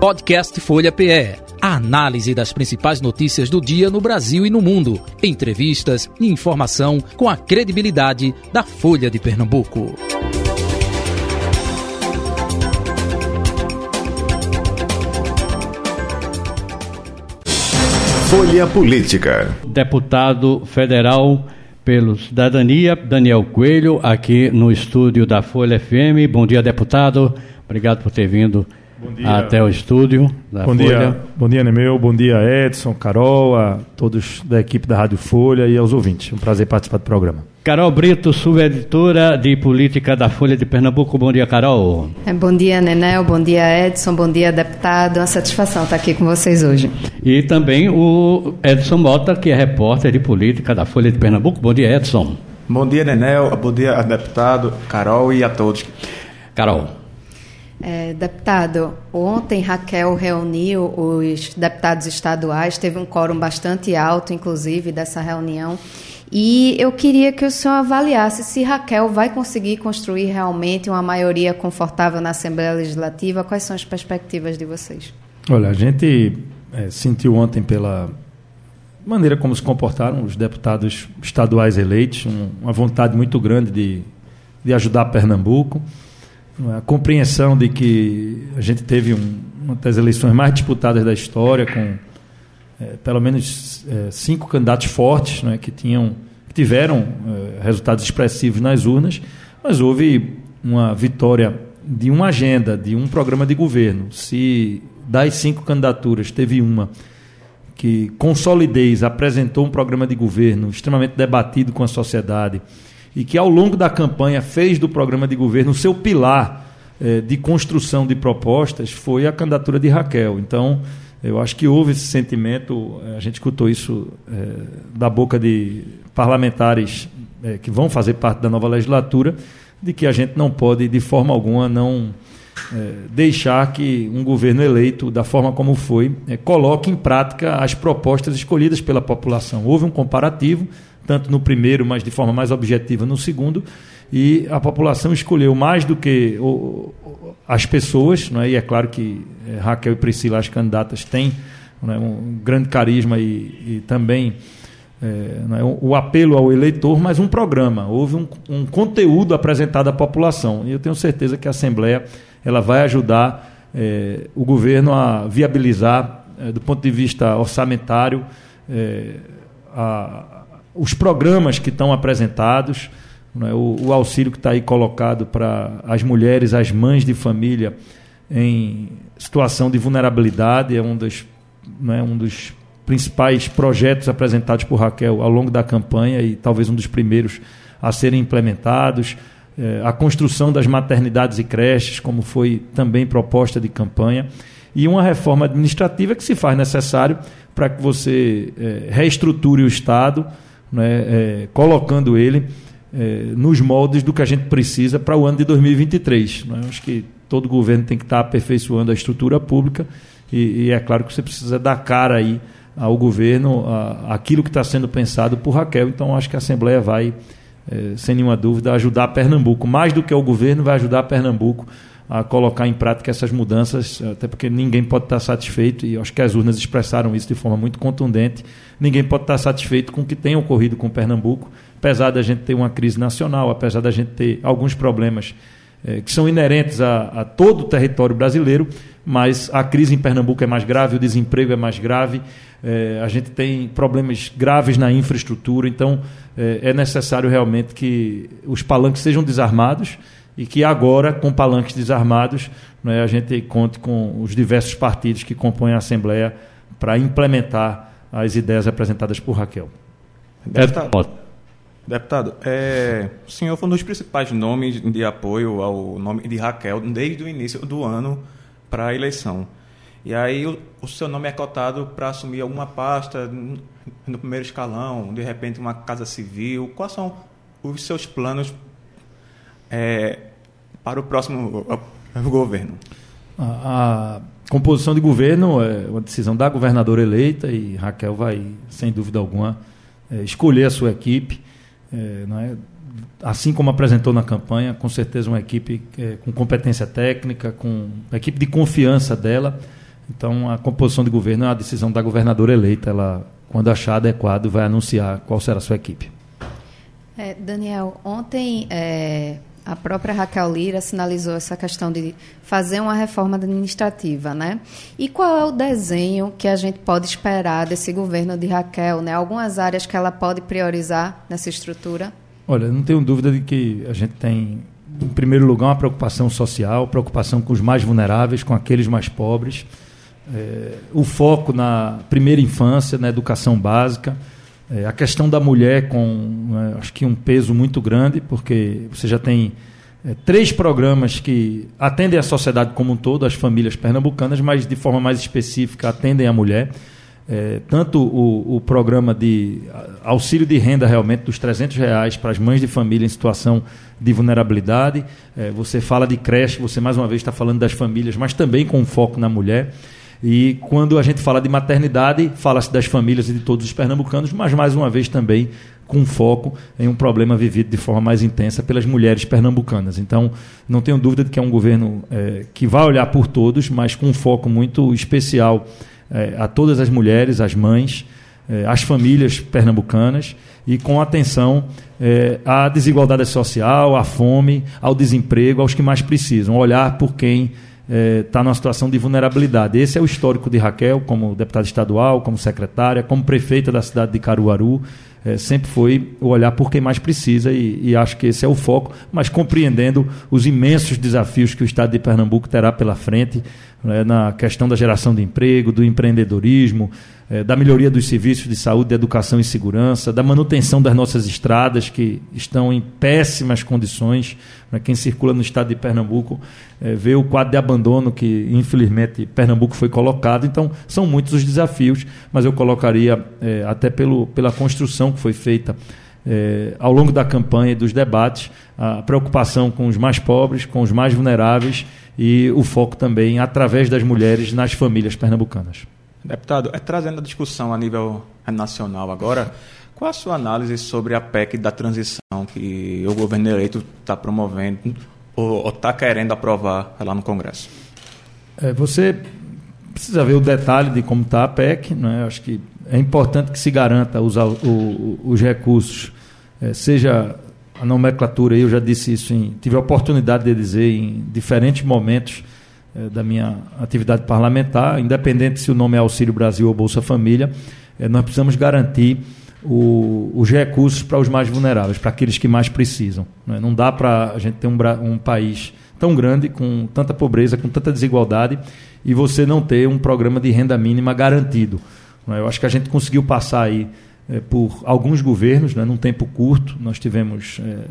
Podcast Folha PE. A análise das principais notícias do dia no Brasil e no mundo. Entrevistas e informação com a credibilidade da Folha de Pernambuco. Folha Política. Deputado federal pelo Cidadania, Daniel Coelho, aqui no estúdio da Folha FM. Bom dia, deputado. Obrigado por ter vindo até o estúdio da bom Folha. Dia, bom dia, Nemeu. Bom dia, Edson, Carol, a todos da equipe da Rádio Folha e aos ouvintes. Um prazer participar do programa. Carol Brito, subeditora de política da Folha de Pernambuco. Bom dia, Carol. É, bom dia, Nenel. Bom dia, Edson. Bom dia, deputado. Uma satisfação estar aqui com vocês hoje. E também o Edson Mota, que é repórter de política da Folha de Pernambuco. Bom dia, Edson. Bom dia, Nenel. Bom dia, deputado, Carol e a todos. Carol. É, deputado, ontem Raquel reuniu os deputados estaduais, teve um quórum bastante alto, inclusive, dessa reunião. E eu queria que o senhor avaliasse se Raquel vai conseguir construir realmente uma maioria confortável na Assembleia Legislativa. Quais são as perspectivas de vocês? Olha, a gente é, sentiu ontem pela maneira como se comportaram os deputados estaduais eleitos, um, uma vontade muito grande de, de ajudar Pernambuco, a compreensão de que a gente teve um, uma das eleições mais disputadas da história, com é, pelo menos é, cinco candidatos fortes, né, que tinham que tiveram é, resultados expressivos nas urnas, mas houve uma vitória de uma agenda, de um programa de governo. Se das cinco candidaturas teve uma que com solidez apresentou um programa de governo extremamente debatido com a sociedade e que ao longo da campanha fez do programa de governo o seu pilar eh, de construção de propostas foi a candidatura de Raquel. Então, eu acho que houve esse sentimento, a gente escutou isso eh, da boca de parlamentares eh, que vão fazer parte da nova legislatura, de que a gente não pode, de forma alguma, não deixar que um governo eleito, da forma como foi, coloque em prática as propostas escolhidas pela população. Houve um comparativo, tanto no primeiro, mas de forma mais objetiva no segundo, e a população escolheu mais do que o, as pessoas, não é? e é claro que é, Raquel e Priscila, as candidatas, têm é? um grande carisma e, e também é, é? o, apelo ao eleitor, mas um programa, houve um, um, conteúdo apresentado à população, e eu tenho certeza que a Assembleia ela vai ajudar é, o governo a viabilizar, do ponto de vista orçamentário, a, os programas que estão apresentados, é? o, o, auxílio que está aí colocado para as mulheres, as mães de família em situação de vulnerabilidade, é um dos, é? um dos principais projetos apresentados por Raquel ao longo da campanha e talvez um dos primeiros a serem implementados. É, a construção das maternidades e creches, como foi também proposta de campanha, e uma reforma administrativa que se faz necessário para que você é, reestruture o Estado né, é, colocando ele é, nos moldes do que a gente precisa para o ano de 2023. Né? Acho que todo governo tem que estar aperfeiçoando a estrutura pública e, e é claro que você precisa dar cara aí ao governo a, aquilo que está sendo pensado por Raquel. Então acho que a Assembleia vai, é, sem nenhuma dúvida, ajudar Pernambuco. Mais do que o governo, vai ajudar Pernambuco a colocar em prática essas mudanças, até porque ninguém pode estar satisfeito, e acho que as urnas expressaram isso de forma muito contundente. Ninguém pode estar satisfeito com o que tem ocorrido com Pernambuco, apesar da gente ter uma crise nacional, apesar da gente ter alguns problemas eh, que são inerentes a, a, todo o território brasileiro, mas a crise em Pernambuco é mais grave, o desemprego é mais grave, eh, a gente tem problemas graves na infraestrutura, então eh, é necessário realmente que os palanques sejam desarmados e que agora, com palanques desarmados, né, a gente conte com os diversos partidos que compõem a Assembleia para implementar as ideias apresentadas por Raquel. Deputado, deputado é, o senhor foi um dos principais nomes de apoio ao nome de Raquel desde o início do ano para a eleição. E aí o, o seu nome é cotado para assumir alguma pasta no primeiro escalão, de repente uma casa civil. Quais são os seus planos é, para o próximo governo? A, a, composição de governo é uma decisão da governadora eleita e Raquel vai, sem dúvida alguma, é, escolher a sua equipe. É, é? Assim como apresentou na campanha, com certeza uma equipe é, com competência técnica, com uma equipe de confiança dela. Então, a composição de governo é uma decisão da governadora eleita. Ela, quando achar adequado, vai anunciar qual será a sua equipe. É, Daniel, ontem é, a própria Raquel Lira sinalizou essa questão de fazer uma reforma administrativa, né? E qual é o desenho que a gente pode esperar desse governo de Raquel, né? Algumas áreas que ela pode priorizar nessa estrutura? Olha, não tenho dúvida de que a gente tem, em primeiro lugar, uma preocupação social, preocupação com os mais vulneráveis, com aqueles mais pobres, é, o foco na primeira infância, na educação básica, é, a questão da mulher com, né, acho que um peso muito grande, porque você já tem é, três programas que atendem a sociedade como um todo, as famílias pernambucanas, mas de forma mais específica atendem a mulher. É, tanto o, o, programa de auxílio de renda realmente dos 300 reais para as mães de família em situação de vulnerabilidade. É, você fala de creche, você mais uma vez está falando das famílias, mas também com foco na mulher. E quando a gente fala de maternidade, fala-se das famílias e de todos os pernambucanos, mas mais uma vez também com foco em um problema vivido de forma mais intensa pelas mulheres pernambucanas. Então, não tenho dúvida de que é um governo é, que vai olhar por todos, mas com um foco muito especial é, a todas as mulheres, as mães, é, as famílias pernambucanas e com atenção à desigualdade social, à fome, ao desemprego, aos que mais precisam. Olhar por quem está é, numa situação de vulnerabilidade. Esse é o histórico de Raquel, como deputada estadual, como secretária, como prefeita da cidade de Caruaru. É, sempre foi o olhar por quem mais precisa e, e, acho que esse é o foco, mas compreendendo os imensos desafios que o Estado de Pernambuco terá pela frente né, na questão da geração de emprego, do empreendedorismo, é, da melhoria dos serviços de saúde, de educação e segurança, da manutenção das nossas estradas que estão em péssimas condições. Né, quem circula no estado de Pernambuco é, vê o quadro de abandono que, infelizmente, Pernambuco foi colocado. Então, são muitos os desafios, mas eu colocaria, é, até pelo, pela construção que foi feita é, ao longo da campanha e dos debates, a preocupação com os mais pobres, com os mais vulneráveis e o foco também, através das mulheres, nas famílias pernambucanas. Deputado, é trazendo a discussão a nível nacional agora, qual a sua análise sobre a PEC da transição que o governo eleito está promovendo ou está querendo aprovar lá no Congresso? É, você precisa ver o detalhe de como está a PEC. Né? Acho que é importante que se garanta os, o, os recursos, é, seja a nomenclatura, eu já disse isso, em, tive a oportunidade de dizer em diferentes momentos é, da minha atividade parlamentar, independente se o nome é Auxílio Brasil ou Bolsa Família, é, nós precisamos garantir o, os recursos para os mais vulneráveis, para aqueles que mais precisam. Né? Não dá para a gente ter um, um país tão grande, com tanta pobreza, com tanta desigualdade, e você não ter um programa de renda mínima garantido. Né? Eu acho que a gente conseguiu passar aí é, por alguns governos, né, num tempo curto. Nós tivemos é,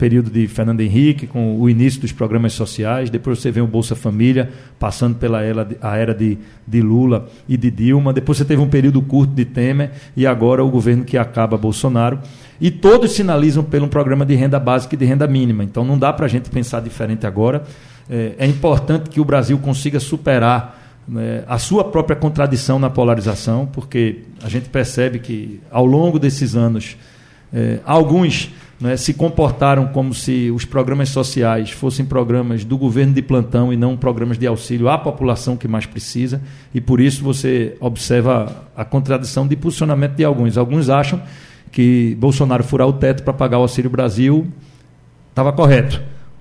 período de Fernando Henrique, com o início dos programas sociais, depois você vem o Bolsa Família, passando pela era, a era de, de Lula e de Dilma, depois você teve um período curto de Temer e agora o governo que acaba Bolsonaro. E todos sinalizam pelo um programa de renda básica e de renda mínima. Então não dá para a gente pensar diferente agora. É, é importante que o Brasil consiga superar né, a sua própria contradição na polarização, porque a gente percebe que ao longo desses anos, é, alguns né, se comportaram como se os programas sociais fossem programas do governo de plantão e não programas de auxílio à população que mais precisa, e por isso você observa a contradição de posicionamento de alguns. Alguns acham que Bolsonaro furar o teto para pagar o Auxílio Brasil estava correto.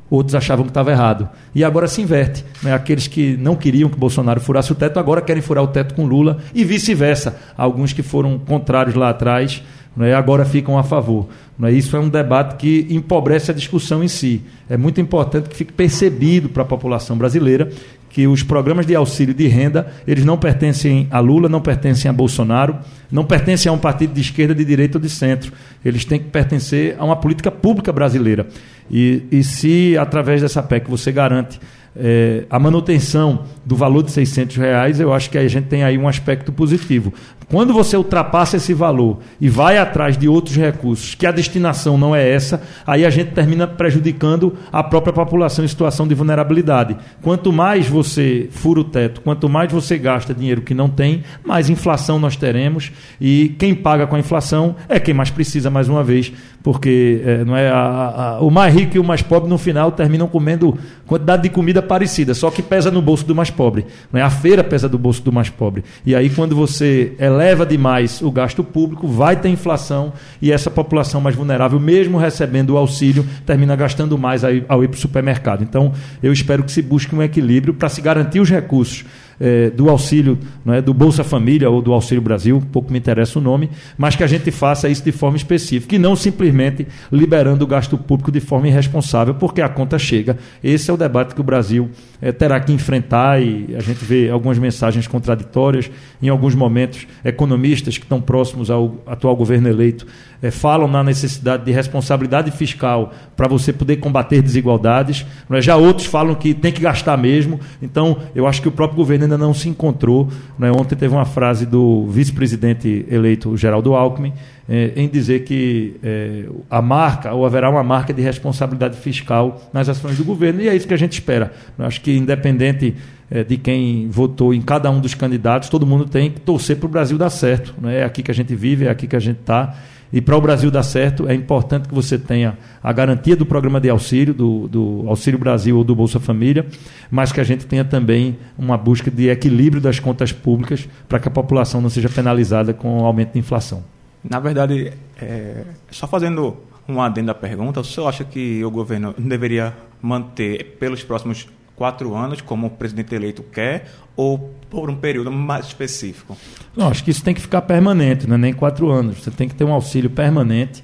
Outros achavam que estava errado. E agora se inverte. Né? Aqueles que não queriam que Bolsonaro furasse o teto agora querem furar o teto com Lula e vice-versa. Alguns que foram contrários lá atrás né, agora ficam a favor. Né, isso é um debate que empobrece a discussão em si. É muito importante que fique percebido para a população brasileira que os programas de auxílio de renda, eles não pertencem a Lula, não pertencem a Bolsonaro, não pertencem a um partido de esquerda, de direita ou de centro. Eles têm que pertencer a uma política pública brasileira. E, e se, através dessa PEC, você garante é, a manutenção do valor de 600 reais, eu acho que a gente tem aí um aspecto positivo. Quando você ultrapassa esse valor e vai atrás de outros recursos, que a destinação não é essa, aí a gente termina prejudicando a própria população em situação de vulnerabilidade. Quanto mais você fura o teto, quanto mais você gasta dinheiro que não tem, mais inflação nós teremos, e quem paga com a inflação é quem mais precisa, mais uma vez, porque é, não é a, a, o mais rico e o mais pobre no final terminam comendo quantidade de comida parecida, só que pesa no bolso do mais pobre. Não é? A feira pesa do bolso do mais pobre. E aí, quando você eleva demais o gasto público, vai ter inflação e essa população mais vulnerável, mesmo recebendo o auxílio, termina gastando mais ao ir para o supermercado. Então, eu espero que se busque um equilíbrio para se garantir os recursos é, do auxílio, não é, do Bolsa Família ou do Auxílio Brasil, pouco me interessa o nome, mas que a gente faça isso de forma específica e não simplesmente liberando o gasto público de forma irresponsável, porque a conta chega. Esse é o debate que o Brasil é, terá que enfrentar e a gente vê algumas mensagens contraditórias. Em alguns momentos, economistas que estão próximos ao atual governo eleito é, falam na necessidade de responsabilidade fiscal para você poder combater desigualdades. É? Já outros falam que tem que gastar mesmo. Então, eu acho que o próprio governo ainda não se encontrou. É? Ontem teve uma frase do vice-presidente eleito, Geraldo Alckmin, é, em dizer que é, a marca, ou haverá uma marca de responsabilidade fiscal nas ações do governo. E é isso que a gente espera. Eu acho que, independente é, de quem votou em cada um dos candidatos, todo mundo tem que torcer para o Brasil dar certo. É aqui que a gente vive, é aqui que a gente está. E para o Brasil dar certo, é importante que você tenha a garantia do programa de auxílio, do, do, Auxílio Brasil ou do Bolsa Família, mas que a gente tenha também uma busca de equilíbrio das contas públicas para que a população não seja penalizada com o aumento da inflação. Na verdade, é, só fazendo um adendo à pergunta, o senhor acha que o governo deveria manter pelos próximos quatro anos, como o presidente eleito quer, ou por um período mais específico? Não, acho que isso tem que ficar permanente, não é nem quatro anos. Você tem que ter um auxílio permanente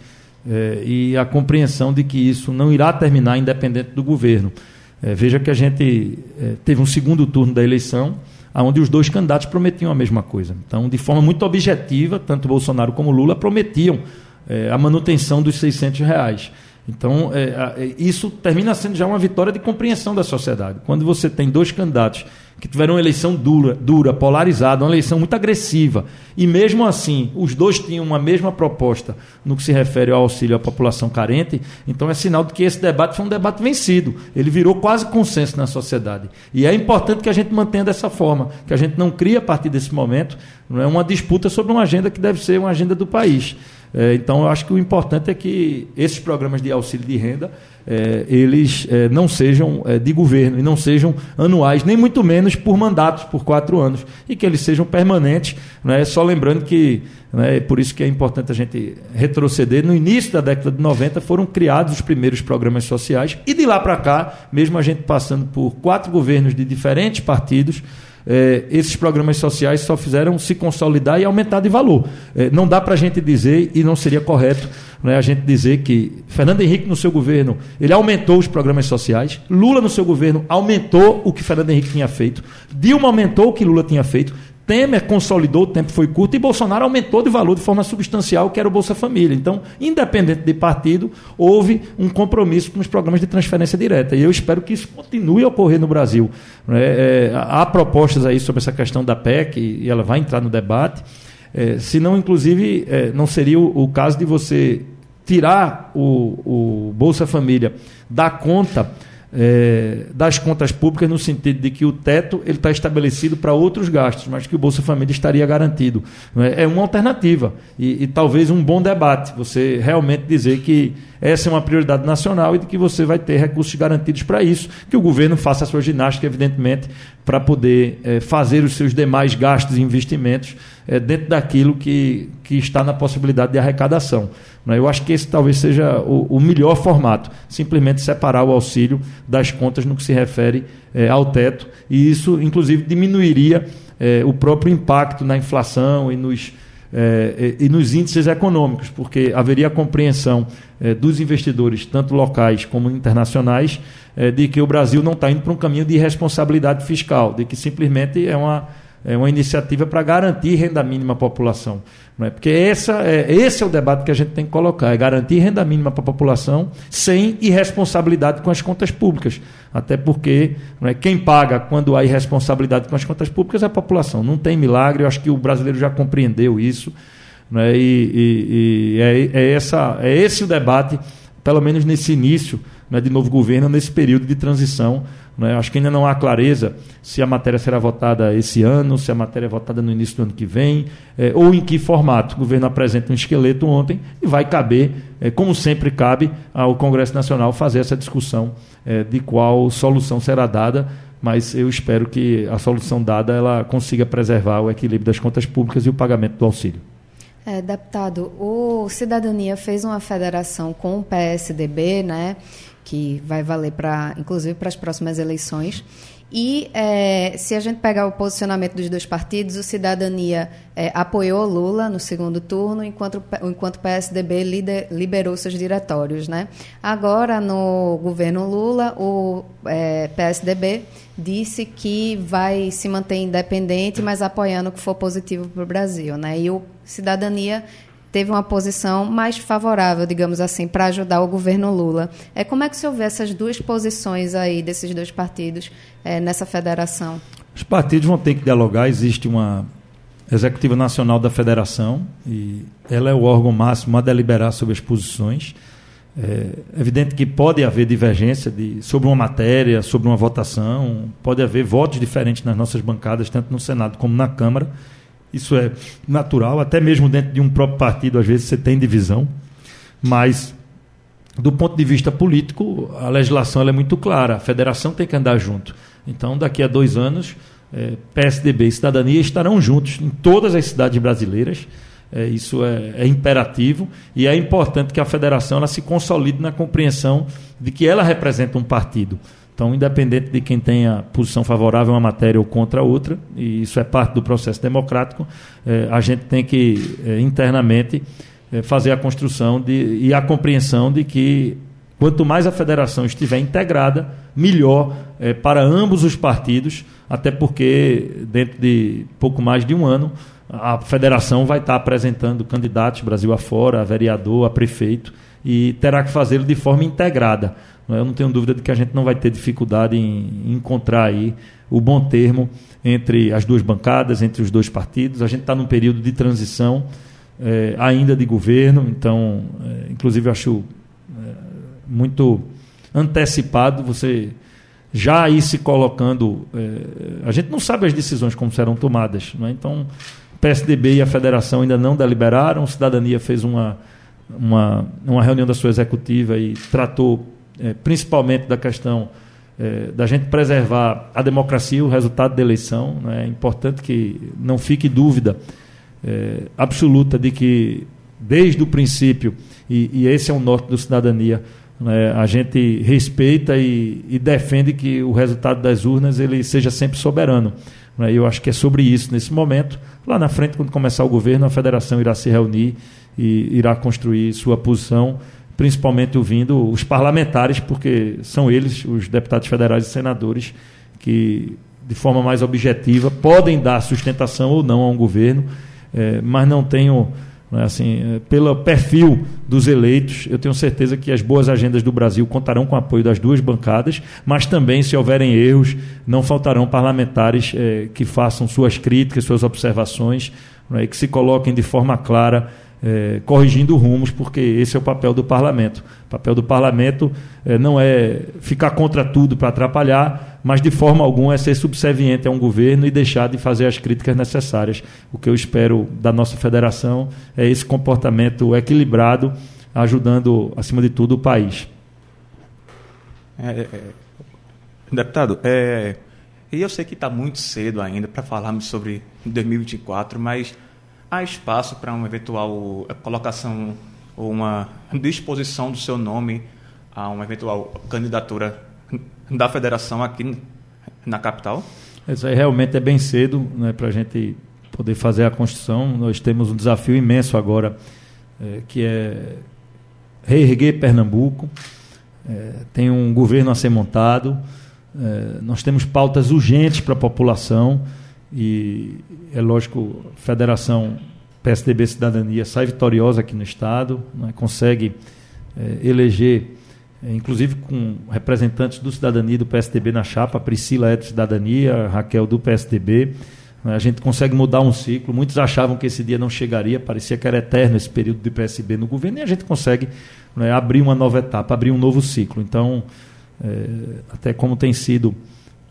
é, e a compreensão de que isso não irá terminar independente do governo. É, veja que a gente é, teve um segundo turno da eleição, onde os dois candidatos prometiam a mesma coisa. Então, de forma muito objetiva, tanto Bolsonaro como Lula prometiam a manutenção dos 600 reais. Então, é, é, isso termina sendo já uma vitória de compreensão da sociedade. Quando você tem dois candidatos que tiveram uma eleição dura, dura, polarizada, uma eleição muito agressiva, e mesmo assim os dois tinham uma mesma proposta no que se refere ao auxílio à população carente, então é sinal de que esse debate foi um debate vencido. Ele virou quase consenso na sociedade. E é importante que a gente mantenha dessa forma, que a gente não crie a partir desse momento não é uma disputa sobre uma agenda que deve ser uma agenda do país. É, então, eu acho que o importante é que esses programas de auxílio de renda é, eles é, não sejam é, de governo e não sejam anuais, nem muito menos por mandatos por quatro anos, e que eles sejam permanentes. Né? Só lembrando que, né, é por isso que é importante a gente retroceder, no início da década de 90 foram criados os primeiros programas sociais, e de lá para cá, mesmo a gente passando por quatro governos de diferentes partidos, é, esses programas sociais só fizeram se consolidar e aumentar de valor. É, não dá para a gente dizer, e não seria correto né, a gente dizer que Fernando Henrique, no seu governo, ele aumentou os programas sociais, Lula, no seu governo, aumentou o que Fernando Henrique tinha feito, Dilma aumentou o que Lula tinha feito, Temer consolidou, o tempo foi curto, e Bolsonaro aumentou de valor de forma substancial, que era o Bolsa Família. Então, independente de partido, houve um compromisso com os programas de transferência direta. E eu espero que isso continue a ocorrer no Brasil. É, é, há propostas aí sobre essa questão da PEC, e ela vai entrar no debate. É, se não, inclusive, é, não seria o, o, caso de você tirar o, o Bolsa Família da conta é, das contas públicas no sentido de que o teto ele está estabelecido para outros gastos, mas que o Bolsa Família estaria garantido. É? é uma alternativa e, e, talvez um bom debate. Você realmente dizer que essa é uma prioridade nacional e de que você vai ter recursos garantidos para isso, que o governo faça a sua ginástica, evidentemente, para poder é, fazer os seus demais gastos e investimentos é, dentro daquilo que, que está na possibilidade de arrecadação. Né? Eu acho que esse talvez seja o, melhor formato, simplesmente separar o auxílio das contas no que se refere é, ao teto, e isso, inclusive, diminuiria é, o próprio impacto na inflação e nos, é, e nos índices econômicos, porque haveria a compreensão dos investidores, tanto locais como internacionais, de que o Brasil não está indo para um caminho de irresponsabilidade fiscal, de que simplesmente é uma é uma iniciativa para garantir renda mínima à população. Não é? Porque essa é, esse é o debate que a gente tem que colocar: é garantir renda mínima para a população sem irresponsabilidade com as contas públicas. Até porque não é, quem paga quando há irresponsabilidade com as contas públicas é a população. Não tem milagre, eu acho que o brasileiro já compreendeu isso. Não é? E, e, e é, é, essa, é esse o debate pelo menos nesse início né, de novo governo, nesse período de transição. Né? Acho que ainda não há clareza se a matéria será votada esse ano, se a matéria é votada no início do ano que vem, é, ou em que formato. O governo apresenta um esqueleto ontem e vai caber, é, como sempre cabe, ao Congresso Nacional fazer essa discussão é, de qual solução será dada mas eu espero que a solução dada ela consiga preservar o equilíbrio das contas públicas e o pagamento do auxílio. É, deputado, o Cidadania fez uma federação com o PSDB, né, que vai valer para, inclusive, para as próximas eleições. E é, se a gente pegar o posicionamento dos dois partidos, o Cidadania é, apoiou Lula no segundo turno, enquanto, enquanto o PSDB lider, liberou seus diretórios. Né? Agora, no governo Lula, o é, PSDB disse que vai se manter independente, mas apoiando o que for positivo para o Brasil. Né? E o Cidadania teve uma posição mais favorável, digamos assim, para ajudar o governo Lula. É, como é que se houver essas duas posições aí desses dois partidos é, nessa federação? Os partidos vão ter que dialogar, existe uma executiva nacional da federação e ela é o órgão máximo a deliberar sobre as posições. É evidente que pode haver divergência de, sobre uma matéria, sobre uma votação, pode haver votos diferentes nas nossas bancadas, tanto no Senado como na Câmara. Isso é natural, até mesmo dentro de um próprio partido, às vezes você tem divisão, mas do ponto de vista político, a legislação é muito clara, a federação tem que andar junto. Então, daqui a dois anos, é, PSDB e Cidadania estarão juntos em todas as cidades brasileiras. É, isso é, é, imperativo e é importante que a federação ela se consolide na compreensão de que ela representa um partido. Então, independente de quem tenha posição favorável a uma matéria ou contra a outra, e isso é parte do processo democrático, eh, a gente tem que eh, internamente eh, fazer a construção de, e a compreensão de que quanto mais a federação estiver integrada, melhor para ambos os partidos, até porque dentro de pouco mais de um ano a federação vai estar apresentando candidatos Brasil afora, a vereador, a prefeito, e terá que fazê-lo de forma integrada. Eu não tenho dúvida de que a gente não vai ter dificuldade em encontrar aí o bom termo entre as duas bancadas, entre os dois partidos. A gente está num período de transição é, ainda de governo, então, é, inclusive, acho é, muito antecipado você já ir se colocando. a gente não sabe as decisões como serão tomadas, é? então. PSDB e a federação ainda não deliberaram, Cidadania fez uma, uma, uma reunião da sua executiva e tratou é, principalmente da questão é, da gente preservar a democracia, o resultado da eleição. Né? É importante que não fique dúvida é, absoluta de que, desde o princípio, e, e esse é o norte do cidadania, né? a gente respeita e, e, defende que o resultado das urnas ele seja sempre soberano. Né? Eu acho que é sobre isso nesse momento. Lá na frente, quando começar o governo, a federação irá se reunir e irá construir sua posição principalmente ouvindo os parlamentares, porque são eles, os deputados federais e senadores, que de forma mais objetiva podem dar sustentação ou não a um governo, é, mas não tenho, né, assim, é, pelo perfil dos eleitos, eu tenho certeza que as boas agendas do Brasil contarão com o apoio das duas bancadas, mas também, se houverem erros, não faltarão parlamentares é, que façam suas críticas, suas observações, né, que se coloquem de forma clara é, corrigindo rumos, porque esse é o papel do parlamento. O papel do parlamento é, não é ficar contra tudo para atrapalhar, mas de forma alguma é ser subserviente a um governo e deixar de fazer as críticas necessárias. O que eu espero da nossa federação é esse comportamento equilibrado, ajudando, acima de tudo, o país. É, é, é deputado, é, e eu sei que está muito cedo ainda para falarmos sobre 2024, mas há espaço para uma eventual colocação ou uma disposição do seu nome a uma eventual candidatura da federação aqui na capital? Isso aí realmente é bem cedo né, para a gente poder fazer a construção. Nós temos um desafio imenso agora, é, que é reerguer Pernambuco. É, tem um governo a ser montado. É, nós temos pautas urgentes para a população. E é lógico, a Federação PSDB Cidadania sai vitoriosa aqui no Estado, né, consegue é, eleger, é, inclusive com representantes do Cidadania e do PSDB na chapa, Priscila é do Cidadania, Raquel do PSDB. A gente consegue mudar um ciclo. Muitos achavam que esse dia não chegaria, parecia que era eterno esse período de PSB no governo, e a gente consegue né, abrir uma nova etapa, abrir um novo ciclo. Então, é, até como tem sido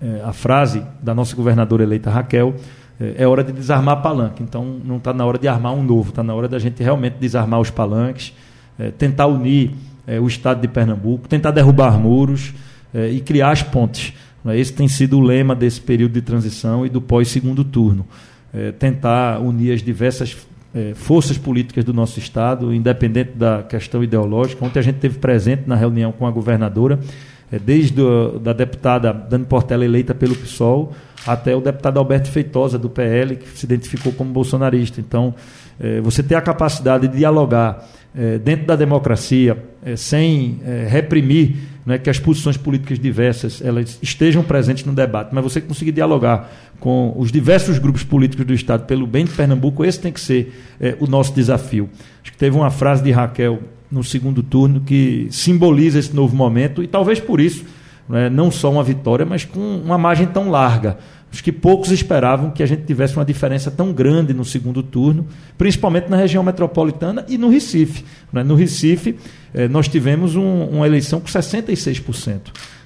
é, a frase da nossa governadora eleita Raquel, é, é hora de desarmar palanque. Então, não está na hora de armar um novo, está na hora da gente realmente desarmar os palanques, é, tentar unir é, o Estado de Pernambuco, tentar derrubar muros é, e criar as pontes. Né? Esse tem sido o lema desse período de transição e do pós-segundo turno. É, tentar unir as diversas é, forças políticas do nosso Estado, independente da questão ideológica. Ontem a gente teve presente na reunião com a governadora, é, desde a da deputada Dani Portela, eleita pelo PSOL, até o deputado Alberto Feitosa, do PL, que se identificou como bolsonarista. Então, é, você ter a capacidade de dialogar é, dentro da democracia, é, sem é, reprimir né, que as posições políticas diversas elas estejam presentes no debate, mas você conseguir dialogar com os diversos grupos políticos do Estado pelo bem de Pernambuco, esse tem que ser é, o nosso desafio. Acho que teve uma frase de Raquel no segundo turno que simboliza esse novo momento e talvez por isso, né, não só uma vitória, mas com uma margem tão larga. Acho que poucos esperavam que a gente tivesse uma diferença tão grande no segundo turno, principalmente na região metropolitana e no Recife. Né? No Recife, eh, nós tivemos um, uma eleição com 66%.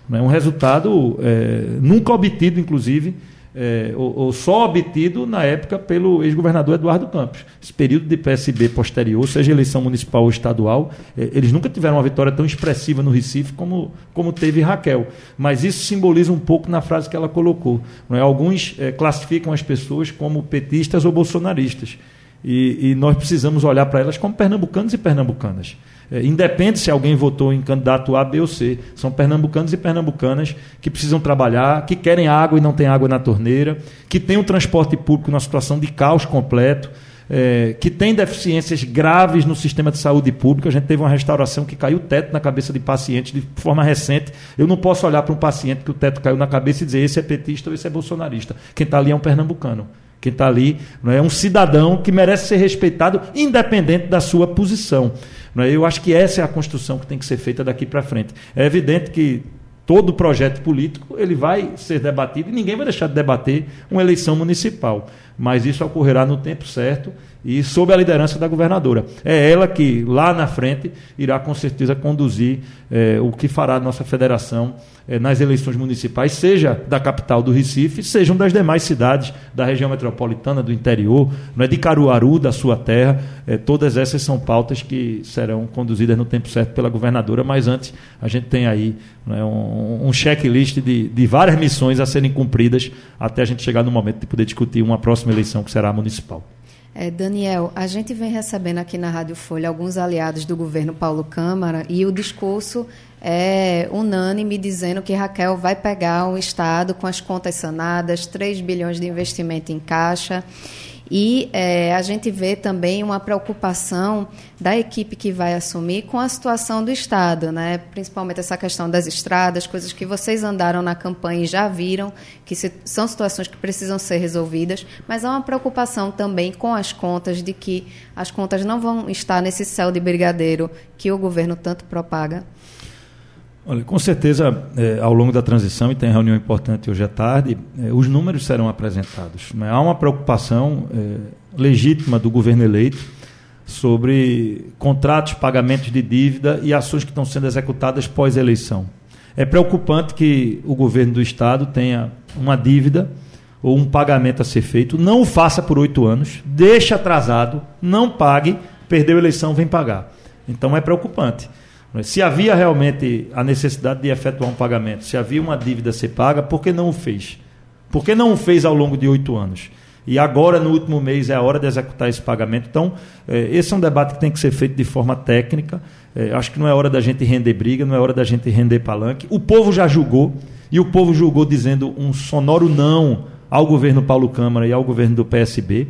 Né? Um resultado eh, nunca obtido, inclusive, é, ou, ou, só obtido na época pelo ex-governador Eduardo Campos. Esse período de PSB posterior, seja eleição municipal ou estadual, é, eles nunca tiveram uma vitória tão expressiva no Recife como, como teve Raquel. Mas isso simboliza um pouco na frase que ela colocou. É? Alguns é, classificam as pessoas como petistas ou bolsonaristas. E, e nós precisamos olhar para elas como pernambucanos e pernambucanas. É, independe se alguém votou em candidato A, B ou C. São pernambucanos e pernambucanas que precisam trabalhar, que querem água e não tem água na torneira, que têm o transporte público numa situação de caos completo, é, que tem deficiências graves no sistema de saúde pública. A gente teve uma restauração que caiu o teto na cabeça de pacientes de forma recente. Eu não posso olhar para um paciente que o teto caiu na cabeça e dizer esse é petista ou esse é bolsonarista. Quem está ali é um pernambucano. Quem está ali não é um cidadão que merece ser respeitado, independente da sua posição. É? Eu acho que essa é a construção que tem que ser feita daqui para frente. É evidente que todo projeto político ele vai ser debatido e ninguém vai deixar de debater uma eleição municipal. Mas isso ocorrerá no tempo certo e sob a liderança da governadora. É ela que, lá na frente, irá com certeza conduzir é, o que fará a nossa federação é, nas eleições municipais, seja da capital do Recife, sejam das demais cidades da região metropolitana, do interior, não é de Caruaru, da sua terra. É, todas essas são pautas que serão conduzidas no tempo certo pela governadora, mas antes a gente tem aí é, um, um checklist de, de várias missões a serem cumpridas até a gente chegar no momento de poder discutir uma próxima eleição que será municipal. É, Daniel, a gente vem recebendo aqui na Rádio Folha alguns aliados do governo Paulo Câmara e o discurso é unânime dizendo que Raquel vai pegar o Estado com as contas sanadas, 3 bilhões de investimento em caixa e é, a gente vê também uma preocupação da equipe que vai assumir com a situação do Estado, né? principalmente essa questão das estradas, coisas que vocês andaram na campanha e já viram, que se, são situações que precisam ser resolvidas, mas há uma preocupação também com as contas, de que as contas não vão estar nesse céu de brigadeiro que o governo tanto propaga. Olha, com certeza, é, ao longo da transição, e tem reunião importante hoje à tarde, é, os números serão apresentados. Né? Há uma preocupação é, legítima do governo eleito sobre contratos, pagamentos de dívida e ações que estão sendo executadas pós-eleição. É preocupante que o governo do Estado tenha uma dívida ou um pagamento a ser feito, não o faça por oito anos, deixe atrasado, não pague, perdeu a eleição, vem pagar. Então é preocupante. Se havia realmente a necessidade de efetuar um pagamento, se havia uma dívida a ser paga, por que não o fez? Por que não o fez ao longo de oito anos? E agora, no último mês, é a hora de executar esse pagamento. Então, eh, esse é um debate que tem que ser feito de forma técnica. Eh, acho que não é hora da gente render briga, não é hora da gente render palanque. O povo já julgou, e o povo julgou dizendo um sonoro não ao governo Paulo Câmara e ao governo do PSB.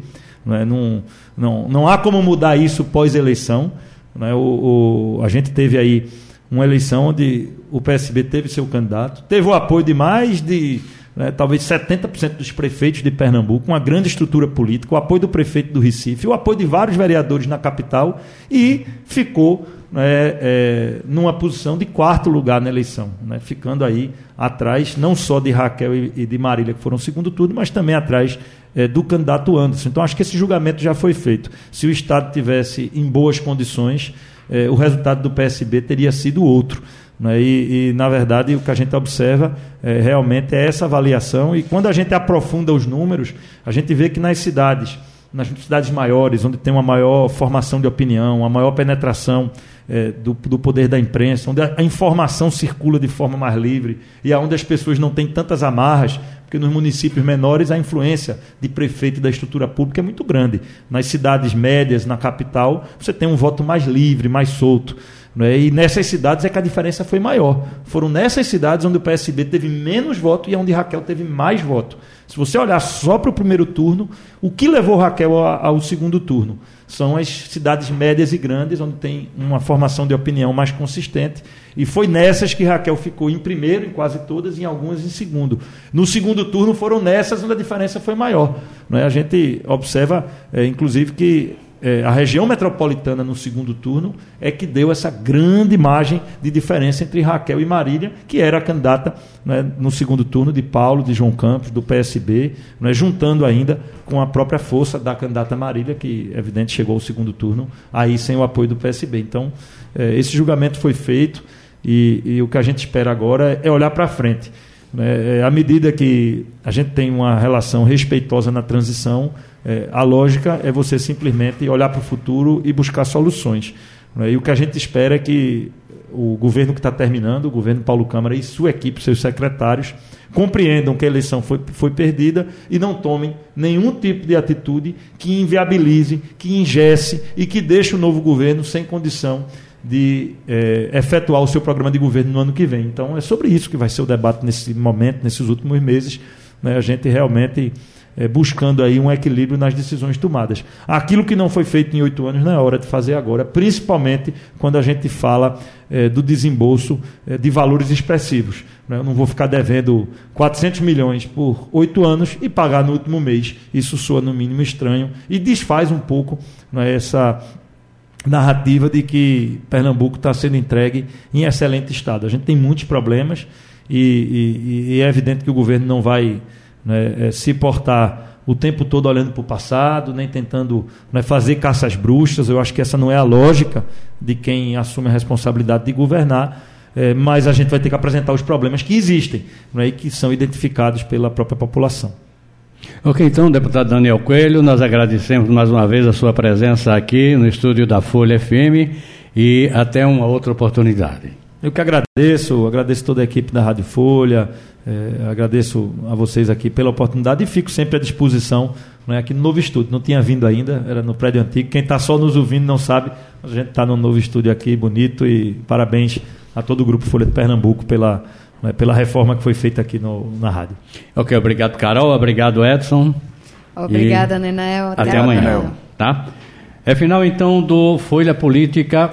É? não, não, não há como mudar isso pós-eleição. Né? O, o, a gente teve aí uma eleição onde o PSB teve seu candidato, teve o apoio de mais de né, talvez 70% dos prefeitos de Pernambuco, uma grande estrutura política, o apoio do prefeito do Recife, o apoio de vários vereadores na capital e ficou né, é, numa posição de quarto lugar na eleição, né, ficando aí atrás não só de Raquel e, e de Marília, que foram segundo turno, mas também atrás é, do candidato Anderson. Então, acho que esse julgamento já foi feito. Se o Estado tivesse em boas condições, é, o resultado do PSB teria sido outro. Né? E, e, na verdade, o que a gente observa é, realmente é essa avaliação. E quando a gente aprofunda os números, a gente vê que nas cidades, nas cidades maiores, onde tem uma maior formação de opinião, uma maior penetração é, do, do, poder da imprensa, onde a, informação circula de forma mais livre e onde as pessoas não têm tantas amarras, porque nos municípios menores a influência de prefeito e da estrutura pública é muito grande. Nas cidades médias, na capital, você tem um voto mais livre, mais solto. Né? E nessas cidades é que a diferença foi maior. Foram nessas cidades onde o PSB teve menos voto e onde Raquel teve mais voto. Se você olhar só para o primeiro turno, o que levou Raquel ao segundo turno? São as cidades médias e grandes, onde tem uma formação de opinião mais consistente. E foi nessas que Raquel ficou em primeiro, em quase todas, e em algumas em segundo. No segundo turno foram nessas onde a diferença foi maior. Não é? A gente observa, é, inclusive, que é, a região metropolitana no segundo turno é que deu essa grande margem de diferença entre Raquel e Marília, que era a candidata né, no segundo turno de Paulo, de João Campos, do PSB, né, juntando ainda com a própria força da candidata Marília, que evidente chegou ao segundo turno aí sem o apoio do PSB. Então, é, esse julgamento foi feito e, e o que a gente espera agora é olhar para frente. Né, é, à medida que a gente tem uma relação respeitosa na transição, é, a lógica é você simplesmente olhar para o futuro e buscar soluções. Né? E o que a gente espera é que o governo que está terminando, o governo Paulo Câmara e sua equipe, seus secretários, compreendam que a eleição foi, foi perdida e não tomem nenhum tipo de atitude que inviabilize, que ingesse e que deixe o novo governo sem condição de é, efetuar o seu programa de governo no ano que vem. Então, é sobre isso que vai ser o debate nesse momento, nesses últimos meses. Né? A gente realmente é, buscando aí um equilíbrio nas decisões tomadas. Aquilo que não foi feito em oito anos não é hora de fazer agora, principalmente quando a gente fala é, do desembolso é, de valores expressivos. Né? Eu não vou ficar devendo 400 milhões por oito anos e pagar no último mês. Isso soa no mínimo estranho e desfaz um pouco né, essa narrativa de que Pernambuco está sendo entregue em excelente estado. A gente tem muitos problemas e, e, e é evidente que o governo não vai né, é, se portar o tempo todo olhando para o passado, nem tentando né, fazer caças bruxas. Eu acho que essa não é a lógica de quem assume a responsabilidade de governar. É, mas a gente vai ter que apresentar os problemas que existem né, e que são identificados pela própria população. Ok, então, deputado Daniel Coelho, nós agradecemos mais uma vez a sua presença aqui no estúdio da Folha FM e até uma outra oportunidade. Eu que agradeço, agradeço toda a equipe da Rádio Folha, é, agradeço a vocês aqui pela oportunidade e fico sempre à disposição né, aqui no novo estúdio. Não tinha vindo ainda, era no prédio antigo. Quem está só nos ouvindo não sabe, a gente está no novo estúdio aqui, bonito, e parabéns a todo o Grupo Folha de Pernambuco pela, né, pela reforma que foi feita aqui no, na rádio. Ok, obrigado, Carol. Obrigado, Edson. Obrigada, e... Nenel. Até, Até amanhã. amanhã. Tá? É final, então, do Folha Política.